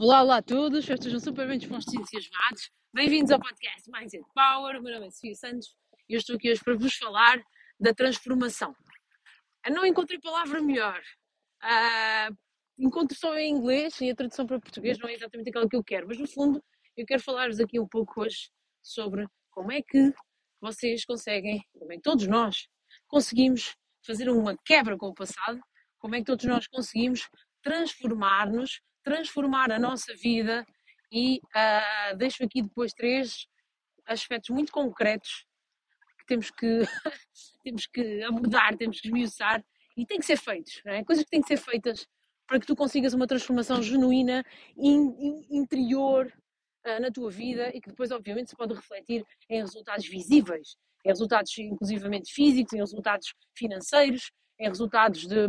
Olá, olá a todos, espero que estejam super bem dispostos e entusiasmados. Bem-vindos ao podcast Mindset Power. O meu nome é Sofia Santos e eu estou aqui hoje para vos falar da transformação. Eu não encontrei palavra melhor. Uh, encontro só em inglês e a tradução para português não é exatamente aquela que eu quero, mas no fundo eu quero falar-vos aqui um pouco hoje sobre como é que vocês conseguem, como é que todos nós conseguimos fazer uma quebra com o passado, como é que todos nós conseguimos transformar-nos transformar a nossa vida e uh, deixo aqui depois três aspectos muito concretos que temos que, temos que abordar, temos que esmiuçar e têm que ser feitos, é? coisas que têm que ser feitas para que tu consigas uma transformação genuína, in, in, interior uh, na tua vida e que depois, obviamente, se pode refletir em resultados visíveis, em resultados inclusivamente físicos, em resultados financeiros, em resultados de,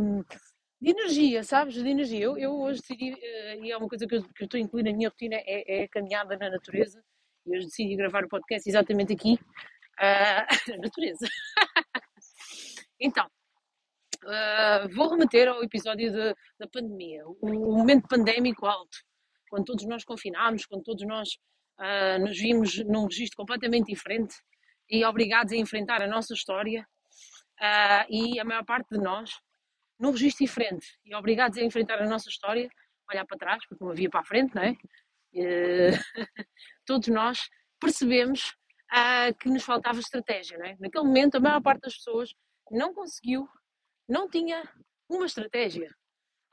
de energia, sabes? De energia. Eu, eu hoje decidi, uh, e é uma coisa que eu, estou a incluir na minha rotina, é, é a caminhada na natureza. E hoje decidi gravar o podcast exatamente aqui, uh, na natureza. então, uh, vou remeter ao episódio de, da pandemia, o, o, momento pandémico alto, quando todos nós confinámos, quando todos nós nos vimos num registro completamente diferente e obrigados a enfrentar a nossa história. e a maior parte de nós num registro diferente e obrigados a enfrentar a nossa história, olhar para trás, porque não havia para a frente, não é? Uh, todos nós percebemos uh, que nos faltava estratégia, não é? Naquele momento, a maior parte das pessoas não conseguiu, não tinha uma estratégia.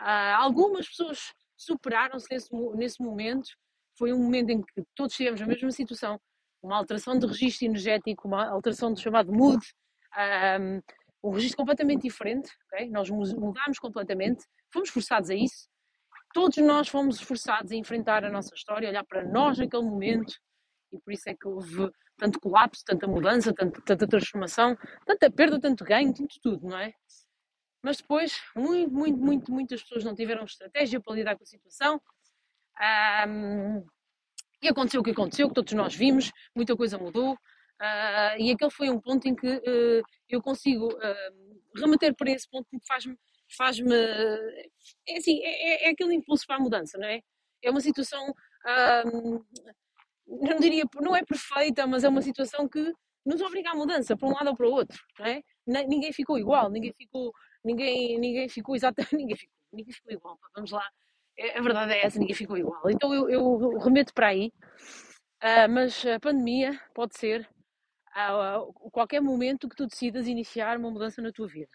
Uh, algumas pessoas superaram-se nesse, nesse momento, foi um momento em que todos tivemos a mesma situação, uma alteração de registro energético, uma alteração do chamado mood, um, um registro completamente diferente, okay? nós mudámos completamente, fomos forçados a isso, todos nós fomos forçados a enfrentar a nossa história, olhar para nós naquele momento, e por isso é que houve tanto colapso, tanta mudança, tanta, tanta transformação, tanta perda, tanto ganho, tanto tudo, não é? Mas depois, muito, muito, muito, muitas pessoas não tiveram estratégia para lidar com a situação. Um, e aconteceu o que aconteceu, que todos nós vimos, muita coisa mudou, Uh, e aquele foi um ponto em que uh, eu consigo uh, remeter para esse ponto porque faz-me. Faz-me é assim, é, é, é, aquele impulso para a mudança, não é? É uma situação. não diria. Não é perfeita, mas é uma situação que nos obriga à mudança para um lado ou para o outro, não é? Ninguém ficou igual, ninguém ficou. Ninguém, ninguém ficou exatamente. Ninguém ficou, ninguém ficou igual, vamos lá. É, a verdade é essa, ninguém ficou igual. Então eu, eu remeto para aí. Mas a pandemia pode ser a, qualquer momento que tu decidas iniciar uma mudança na tua vida.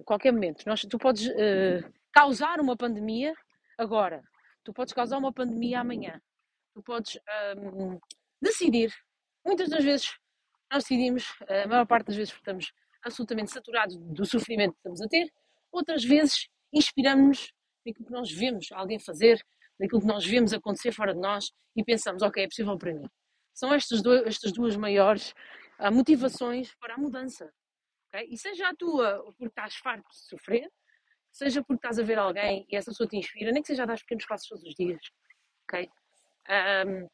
A qualquer momento. Nós, tu podes uh, causar uma pandemia agora. Tu podes causar uma pandemia amanhã. Tu podes um, ehm, decidir. Muitas das vezes nós decidimos, a maior parte das vezes estamos absolutamente saturados do sofrimento que estamos a ter. Outras vezes inspiramos-nos naquilo que nós vemos alguém fazer, daquilo que nós vemos acontecer fora de nós e pensamos, ok, é possível para mim. São estas, estas duas maiores uh, motivações para a mudança. Okay? E seja a tua porque estás farto de sofrer, seja porque estás a ver alguém e essa pessoa te inspira, nem que seja a dar pequenos passos todos os dias. Okay? Um,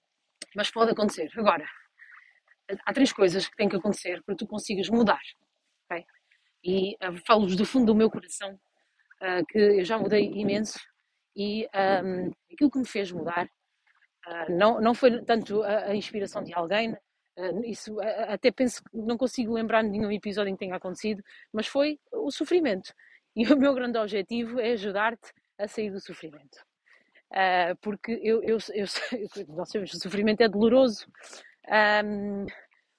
mas pode acontecer. Agora, há três coisas que têm que acontecer para que tu consigas mudar. Okay? E uh, falo-vos do fundo do meu coração uh, que eu já mudei imenso e um, aquilo que me fez mudar não, não foi tanto a, a inspiração de alguém, uh, isso uh, até penso que não consigo lembrar de nenhum episódio em que tenha acontecido, mas foi o sofrimento. E o meu grande objetivo é ajudar-te a sair do sofrimento. porque eu, eu, eu, nós sabemos que o sofrimento é doloroso,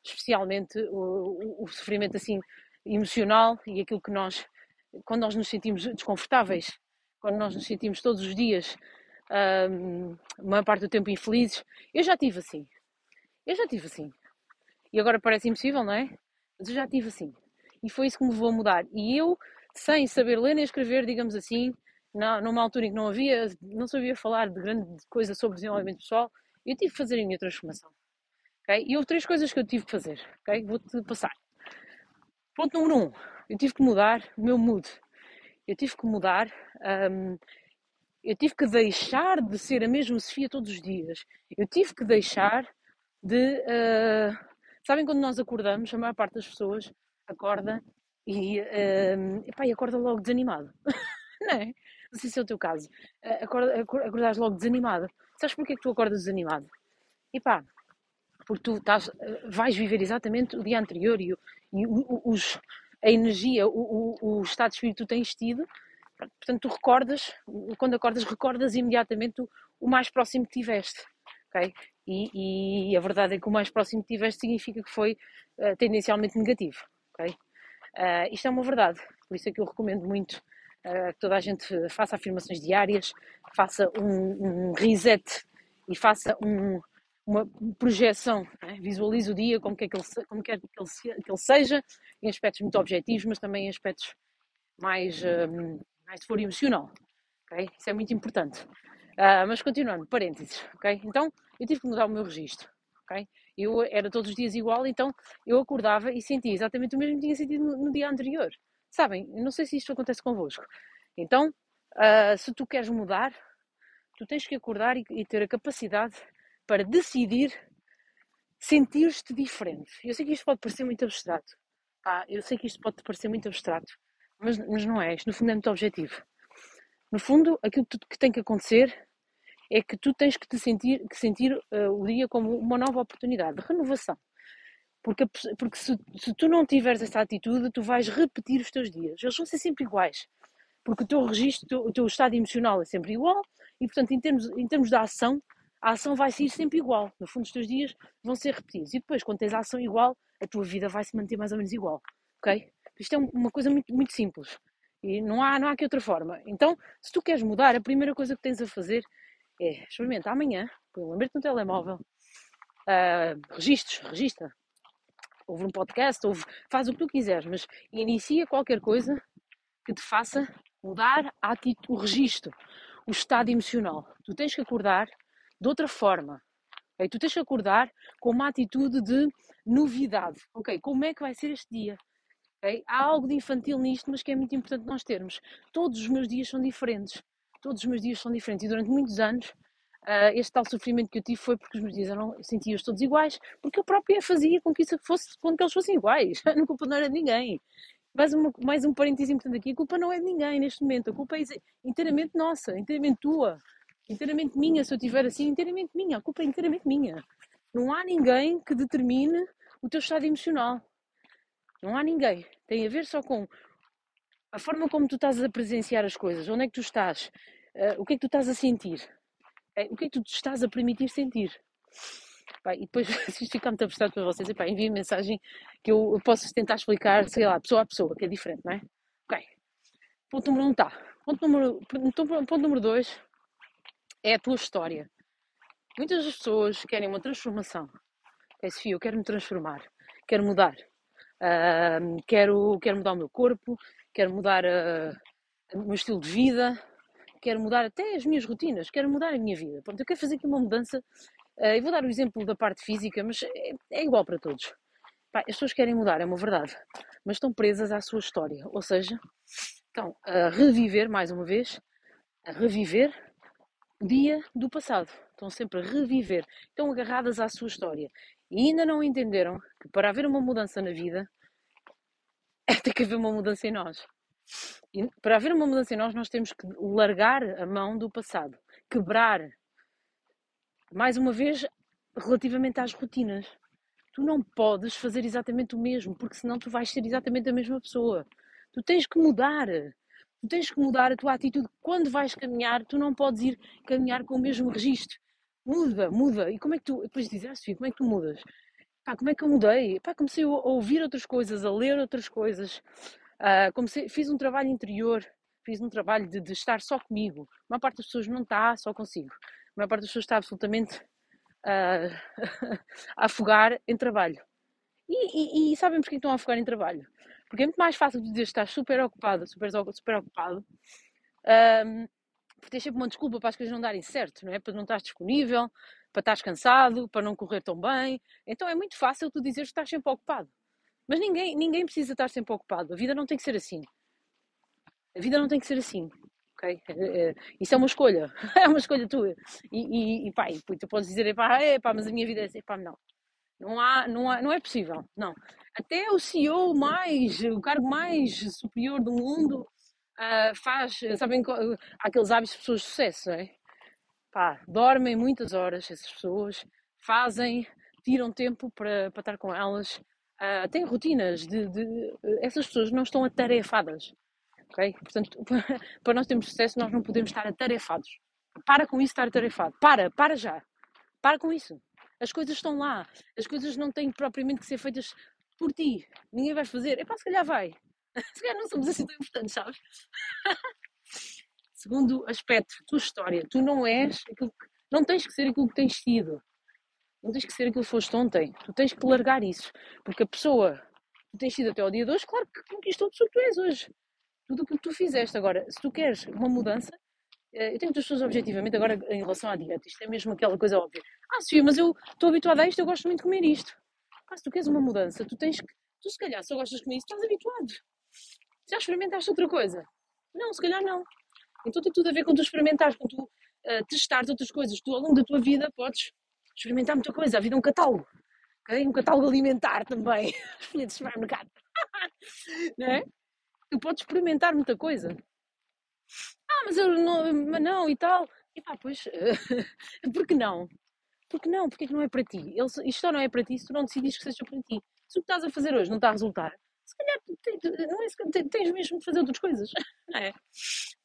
especialmente o, o, sofrimento assim emocional e aquilo que nós, quando nós nos sentimos desconfortáveis, quando nós nos sentimos todos os dias um, a maior parte do tempo infelizes. Eu já tive assim. Eu já tive assim. E agora parece impossível, não é? Mas eu já tive assim. E foi isso que me levou a mudar. E eu, sem saber ler nem escrever, digamos assim, na, numa altura em que não havia, não sabia falar de grande coisa sobre desenvolvimento pessoal, eu tive que fazer a minha transformação. Okay? E houve três coisas que eu tive que fazer. Okay? Vou-te passar. Ponto número um. Eu tive que mudar o meu mood. Eu tive que mudar um, eu tive que deixar de ser a mesma Sofia todos os dias. Eu tive que deixar de. Uh, sabem quando nós acordamos, a maior parte das pessoas acorda e, uh, epá, e acorda logo desanimado. não é? Não sei se é o teu caso. Uh, acorda, acordas logo desanimado. Sabes porquê que tu acordas desanimado? E pá, porque tu estás, vais viver exatamente o dia anterior e, e os, a energia, o, o, o, estado de espírito que tu tens tido. Portanto, tu recordas, quando acordas, recordas imediatamente o, mais próximo que tiveste. Okay? E, e, a verdade é que o mais próximo que tiveste significa que foi uh, tendencialmente negativo. Okay? Uh, isto é uma verdade, por isso é que eu recomendo muito uh, que toda a gente faça afirmações diárias, faça um, um reset e faça um, uma projeção, né? visualize o dia como quer que ele, como quer que ele, que ele seja, em aspectos muito objetivos, mas também em aspectos mais, mais de foro emocional. Okay? Isso é muito importante. Uh, mas continuando, parênteses, ok? Então, eu tive que mudar o meu registro, ok? Eu era todos os dias igual, então eu acordava e sentia exatamente o mesmo que tinha sentido no, no dia anterior. Sabem? Não sei se isto acontece convosco. Então, uh, se tu queres mudar, tu tens que acordar e, e ter a capacidade para decidir sentir-te diferente. Eu sei que isto pode parecer muito abstrato. Pá, eu sei que isto pode parecer muito abstrato, mas, mas não é. Isto, no fundo, é muito objetivo. No fundo, aquilo que, tem que acontecer é que tu tens que te sentir, que sentir uh, o dia como uma nova oportunidade de renovação. Porque, porque se, se, tu não tiveres essa atitude, tu vais repetir os teus dias. Eles vão ser sempre iguais. Porque o teu registro, o teu estado emocional é sempre igual e, portanto, em termos, em termos de ação, a ação vai ser sempre igual. No fundo, os teus dias vão ser repetidos. E depois, quando tens a ação igual, a tua vida vai se manter mais ou menos igual. Ok? Isto é uma coisa muito, muito simples. E não há, não há aqui outra forma. Então, se tu queres mudar, a primeira coisa que tens a fazer é experimenta amanhã, põe um lembrete no telemóvel, uh, registros, registra. Ouve um podcast, ouve, faz o que tu quiseres, mas inicia qualquer coisa que te faça mudar a atitude, o registro, o estado emocional. Tu tens que acordar de outra forma. Okay? Tu tens que acordar com uma atitude de novidade. Ok, como é que vai ser este dia? Okay? Há algo de infantil nisto, mas que é muito importante nós termos. Todos os meus dias são diferentes. Todos os meus dias são diferentes. E durante muitos anos, uh, este tal sofrimento que eu tive foi porque os meus dias eram, sentia-os todos iguais, porque eu própria fazia com que, isso fosse, com que eles fossem iguais. A culpa não era de ninguém. Mais, uma, mais um parênteses importante aqui: a culpa não é de ninguém neste momento. A culpa é inteiramente nossa, inteiramente tua, inteiramente minha. Se eu estiver assim, inteiramente minha. A culpa é inteiramente minha. Não há ninguém que determine o teu estado emocional. Não há ninguém. Tem a ver só com a forma como tu estás a presenciar as coisas, onde é que tu estás, uh, o que é que tu estás a sentir, uh, o que é que tu estás a permitir sentir. e depois, se isto ficar muito abstrato para vocês, epá, enviem mensagem que eu posso tentar explicar, sei lá, pessoa a pessoa, que é diferente, não é? Ok. Ponto número um está. Ponto número, ponto número dois é a tua história. Muitas das pessoas querem uma transformação. É, Sofia, eu quero me transformar, quero mudar. Uh, quero, quero mudar o meu corpo, quero mudar uh, o meu estilo de vida, quero mudar até as minhas rotinas, quero mudar a minha vida. Pronto, eu quero fazer aqui uma mudança. Uh, eu vou dar o exemplo da parte física, mas é, é igual para todos. Pá, as pessoas querem mudar, é uma verdade, mas estão presas à sua história, ou seja, estão a reviver, mais uma vez, a reviver o dia do passado. Estão sempre a reviver, estão agarradas à sua história e ainda não entenderam que para haver uma mudança na vida tem que haver uma mudança em nós. E para haver uma mudança em nós, nós temos que largar a mão do passado, quebrar. Mais uma vez, relativamente às rotinas. Tu não podes fazer exatamente o mesmo, porque senão tu vais ser exatamente a mesma pessoa. Tu tens que mudar. Tu tens que mudar a tua atitude. Quando vais caminhar, tu não podes ir caminhar com o mesmo registro. Muda, muda. E como é que tu. Depois dizes, ah, como é que tu mudas? Pá, como é que eu mudei? Pá, comecei a ouvir outras coisas, a ler outras coisas. Uh, comecei, fiz um trabalho interior, fiz um trabalho de, de, estar só comigo. A maior parte das pessoas não está só consigo. A maior parte das pessoas está absolutamente uh, a afogar em trabalho. E, e, e sabem porquê estão a afogar em trabalho? Porque é muito mais fácil dizer que estás super ocupado, super, super ocupado, um, porque tens sempre uma desculpa para as coisas não darem certo, não é? Para não estar disponível, para estar cansado, para não correr tão bem. Então é muito fácil tu dizer que estás sempre ocupado. Mas ninguém, ninguém precisa estar sempre ocupado. A vida não tem que ser assim. A vida não tem que ser assim. Okay? É, é, isso é uma escolha. É uma escolha tua. E, e, e pá, e, tu podes dizer, pá, é, pá, mas a minha vida é assim. Pá, não. Não, há, não, há, não é possível. Não. Até o CEO mais, o cargo mais superior do mundo uh, faz, sabem, aqueles hábitos de pessoas de sucesso, não é? pá, dormem muitas horas, essas pessoas, fazem, tiram tempo para, para estar com elas, uh, têm rotinas de, de, Essas pessoas não estão atarefadas, ok? Portanto, para nós termos sucesso, nós não podemos estar atarefados. Para com isso estar atarefado. Para, para já. Para com isso. As coisas estão lá. As coisas não têm propriamente que ser feitas por ti. Ninguém vai fazer. É pá, se calhar vai. Se calhar não somos assim tão importantes, sabes? Segundo aspecto, tua história. Tu não és aquilo que, Não tens que ser aquilo que tens sido. Não tens que ser aquilo que foste ontem. Tu tens que largar isso. Porque a pessoa que tens sido até ao dia de hoje, claro que conquistou a pessoa que tu és hoje. Tudo o que tu fizeste. Agora, se tu queres uma mudança, eh, eu tenho muitas pessoas objetivamente agora em relação à dieta. Isto é mesmo aquela coisa óbvia. Ah, Sofia, mas eu estou habituada a isto, eu gosto muito de comer isto. Ah, se tu queres uma mudança, tu tens que. Tu, se calhar, eu gostas de comer isso, estás habituado. Já experimentaste outra coisa? Não, se calhar não. Então tem tudo a ver com tu experimentares, com tu uh, testares outras coisas. Tu, ao longo da tua vida, podes experimentar muita coisa. A vida é um catálogo. Okay? Um catálogo alimentar também. Filha de supermercado. não é? Tu podes experimentar muita coisa. Ah, mas eu não, mas não e tal. E pá, pois, por que não? Por que não? Porque é que não é para ti? Ele, isto só não é para ti se tu não decides que seja para ti. Se o que estás a fazer hoje não está a resultar, se calhar não é, tens mesmo de fazer outras coisas. Não é?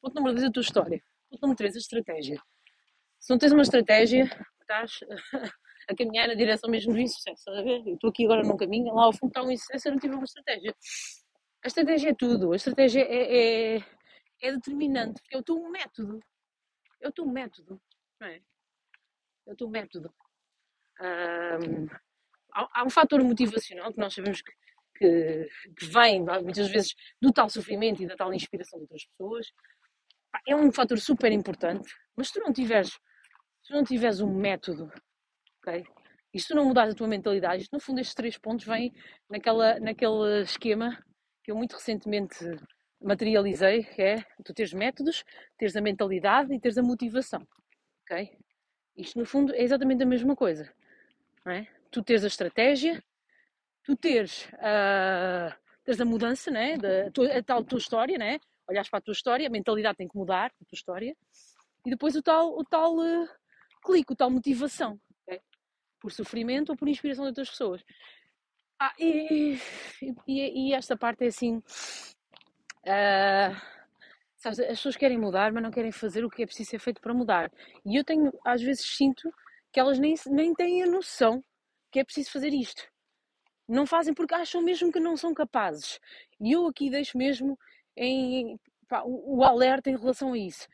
Ponto número 2, a tua história. Ponto número 3, a estratégia. Se não tens uma estratégia, estás a caminhar na direção mesmo do insucesso. a ver? Eu estou aqui agora num caminho, lá ao fundo está um insucesso, eu não tive uma estratégia. A estratégia é tudo. A estratégia é, é, é determinante, porque é o teu método. É o teu método, não é? É o teu método. Um, há, há, um fator motivacional que nós sabemos que, que, que, vem muitas vezes do tal sofrimento e da tal inspiração de outras pessoas. É um fator super importante, mas se tu não tiveres, se não tiveres um método, ok? E se tu não mudares a tua mentalidade, no fundo estes três pontos vêm naquela, naquele esquema que eu muito recentemente materializei, que é tu teres métodos, teres a mentalidade e teres a motivação, ok? Isto no fundo é exatamente a mesma coisa, não é? Tu teres a estratégia, tu teres, uh, teres a mudança, né? Da, tua, a tal tua história, né? Olhares para a tua história, a mentalidade tem que mudar, a tua história, e depois o tal, o tal uh, clique, o tal motivação, okay? por sofrimento ou por inspiração de outras pessoas. Ah, e, e, e esta parte é assim, Uh, sabes, as pessoas querem mudar, mas não querem fazer o que é preciso ser feito para mudar. E eu tenho, às vezes, sinto que elas nem, nem têm a noção que é preciso fazer isto. Não fazem porque acham mesmo que não são capazes. E eu aqui deixo mesmo em, pá, o, o alerta em relação a isso.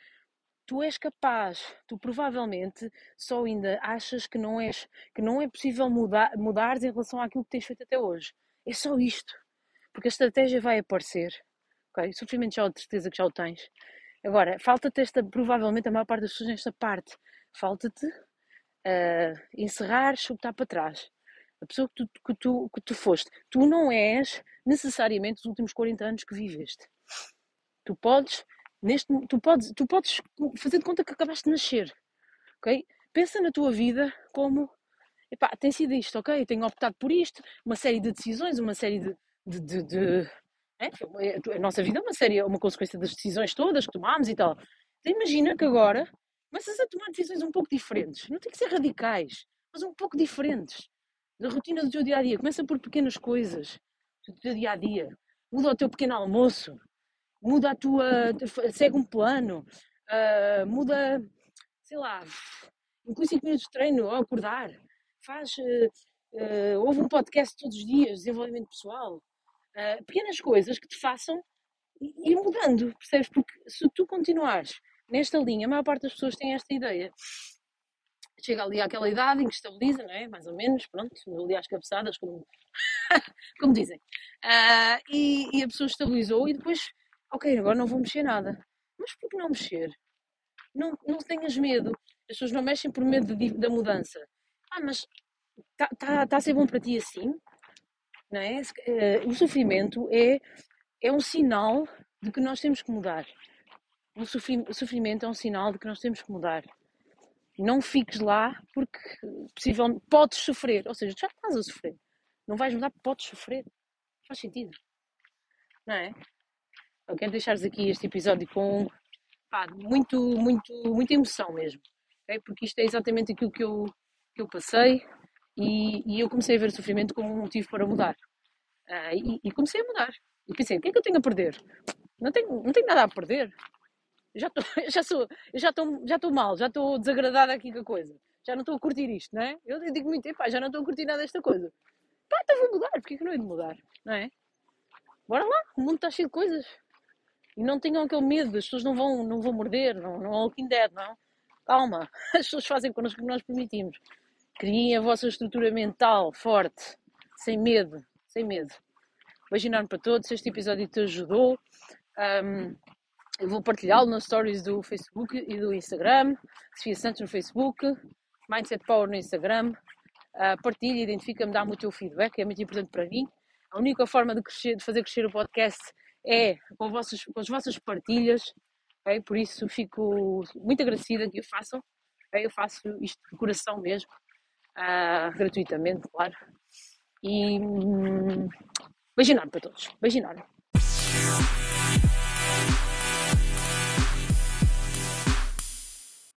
Tu és capaz, tu provavelmente só ainda achas que não és, que não é possível mudar, mudares em relação àquilo que tens feito até hoje. É só isto. Porque a estratégia vai aparecer ok? Sofrimento já de certeza que já o tens. Agora, falta-te esta, provavelmente a maior parte das pessoas nesta parte, falta-te uh, o que está para trás. A pessoa que tu, que, tu, que tu foste. Tu não és necessariamente os últimos 40 anos que viveste. Tu podes, neste, tu podes, tu podes fazer de conta que acabaste de nascer. ok? Pensa na tua vida como epá, tem sido isto, ok? Tenho optado por isto, uma série de decisões, uma série de, de, de, de é? A nossa vida é uma série, é uma consequência das decisões todas que tomámos e tal. Então, imagina que agora começas a tomar decisões um pouco diferentes. Não tem que ser radicais, mas um pouco diferentes. Da rotina do teu dia a dia. Começa por pequenas coisas do teu dia a dia. Muda o teu pequeno almoço. Muda a tua. segue um plano. Uh, muda, sei lá, inclui 5 minutos de treino ao acordar. Faz. Uh, uh, ouve um podcast todos os dias, desenvolvimento pessoal pequenas coisas que te façam ir mudando, percebes? Porque se tu continuares nesta linha, a maior parte das pessoas tem esta ideia. Chega ali àquela idade em que estabiliza, não é? Mais ou menos, pronto, ali às cabeçadas, como, como dizem. Uh, e, e, a pessoa estabilizou e depois, ok, agora não vou mexer nada. Mas por que não mexer? Não, não tenhas medo. As pessoas não mexem por medo de, da mudança. Ah, mas está tá, tá a ser bom para ti assim? não é? Uh, o sofrimento é, é um sinal de que nós temos que mudar. O sofrimento é um sinal de que nós temos que mudar. Não fiques lá porque possivelmente podes sofrer. Ou seja, tu já estás a sofrer. Não vais mudar porque podes sofrer. Faz sentido. Não é? Eu quero deixar-vos aqui este episódio com pá, muito, muito, muita emoção mesmo. okay? porque isto é exatamente aquilo que eu, que eu passei e, e eu comecei a ver o sofrimento como um motivo para mudar. Uh, e, e, comecei a mudar. E pensei, o que é que eu tenho a perder? Não tenho, não tenho nada a perder. Já estou já sou, já estou já estou mal, já estou desagradada aqui com a coisa. Já não estou a curtir isto, não é? Eu digo muito, pá, já não estou a curtir nada desta coisa. Pá, então vou mudar, porque é que não é de mudar, não é? Bora lá, o mundo está cheio de coisas. E não tenham aquele medo, as pessoas não vão, não vão morder, não, não é Walking Dead, não. Calma, as pessoas fazem connosco o que nós permitimos. Criem a vossa estrutura mental forte, sem medo, sem medo. Enorme para todos, este episódio te ajudou. Um, eu vou partilhá-lo nas stories do Facebook e do Instagram. Sofia Santos no Facebook, Mindset Power no Instagram. Uh, partilha, identifica-me, dá-me o teu feedback, é muito importante para mim. A única forma de, crescer, de fazer crescer o podcast é com, vossas, com as vossas partilhas. Okay? Por isso fico muito agradecida que o façam. Okay? Eu faço isto de coração mesmo, uh, gratuitamente, claro. E um, beijo enorme para todos. Beijo enorme.